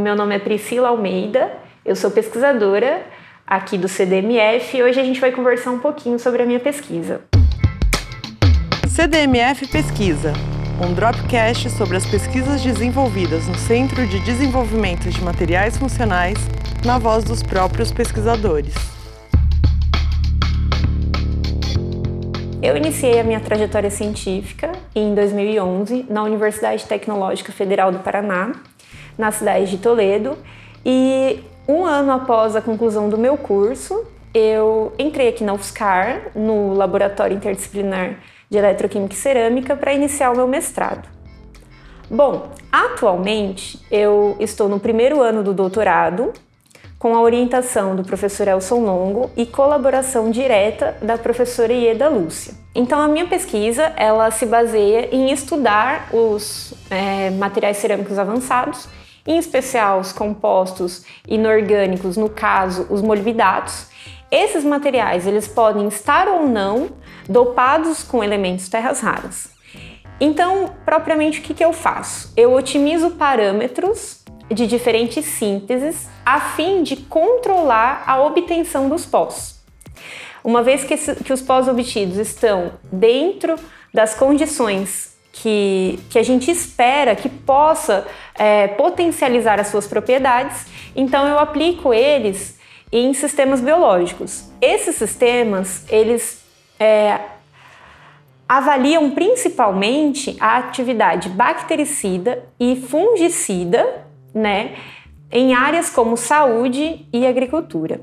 meu nome é Priscila Almeida, eu sou pesquisadora aqui do CDMF e hoje a gente vai conversar um pouquinho sobre a minha pesquisa. CDMF Pesquisa, um dropcast sobre as pesquisas desenvolvidas no Centro de Desenvolvimento de Materiais Funcionais, na voz dos próprios pesquisadores. Eu iniciei a minha trajetória científica em 2011 na Universidade Tecnológica Federal do Paraná, na cidade de Toledo, e um ano após a conclusão do meu curso, eu entrei aqui na UFSCar, no Laboratório Interdisciplinar de Eletroquímica e Cerâmica, para iniciar o meu mestrado. Bom, atualmente eu estou no primeiro ano do doutorado com a orientação do professor Elson Longo e colaboração direta da professora Ieda Lúcia. Então, a minha pesquisa ela se baseia em estudar os é, materiais cerâmicos avançados, em especial os compostos inorgânicos, no caso, os molibdatos. Esses materiais eles podem estar ou não dopados com elementos terras raras. Então, propriamente, o que, que eu faço? Eu otimizo parâmetros de diferentes sínteses a fim de controlar a obtenção dos pós. Uma vez que, esse, que os pós obtidos estão dentro das condições que, que a gente espera que possa é, potencializar as suas propriedades, então eu aplico eles em sistemas biológicos. Esses sistemas, eles é, avaliam principalmente a atividade bactericida e fungicida né, em áreas como saúde e agricultura.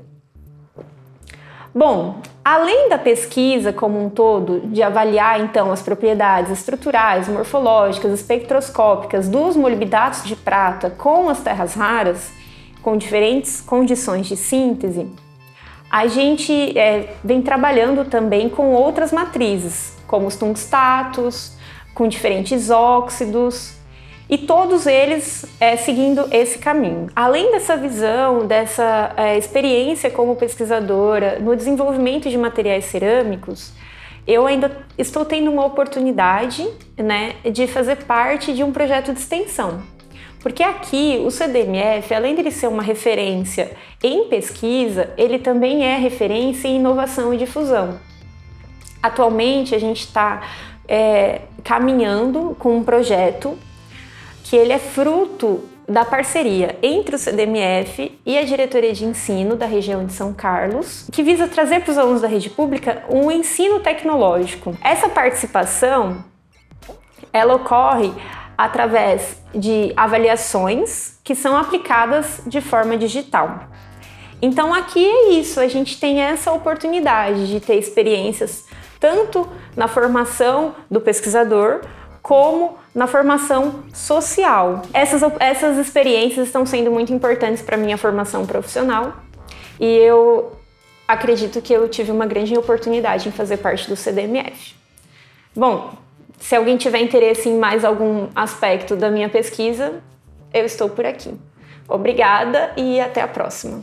Bom, além da pesquisa como um todo, de avaliar então as propriedades estruturais, morfológicas, espectroscópicas dos molibdatos de prata com as terras raras, com diferentes condições de síntese, a gente é, vem trabalhando também com outras matrizes, como os tungstatos, com diferentes óxidos, e todos eles é, seguindo esse caminho. Além dessa visão, dessa é, experiência como pesquisadora no desenvolvimento de materiais cerâmicos, eu ainda estou tendo uma oportunidade né, de fazer parte de um projeto de extensão. Porque aqui o CDMF, além de ele ser uma referência em pesquisa, ele também é referência em inovação e difusão. Atualmente a gente está é, caminhando com um projeto que ele é fruto da parceria entre o CDMF e a Diretoria de Ensino da região de São Carlos, que visa trazer para os alunos da rede pública um ensino tecnológico. Essa participação ela ocorre através de avaliações que são aplicadas de forma digital. Então aqui é isso, a gente tem essa oportunidade de ter experiências tanto na formação do pesquisador como na formação social. Essas, essas experiências estão sendo muito importantes para a minha formação profissional e eu acredito que eu tive uma grande oportunidade em fazer parte do CDMF. Bom, se alguém tiver interesse em mais algum aspecto da minha pesquisa, eu estou por aqui. Obrigada e até a próxima.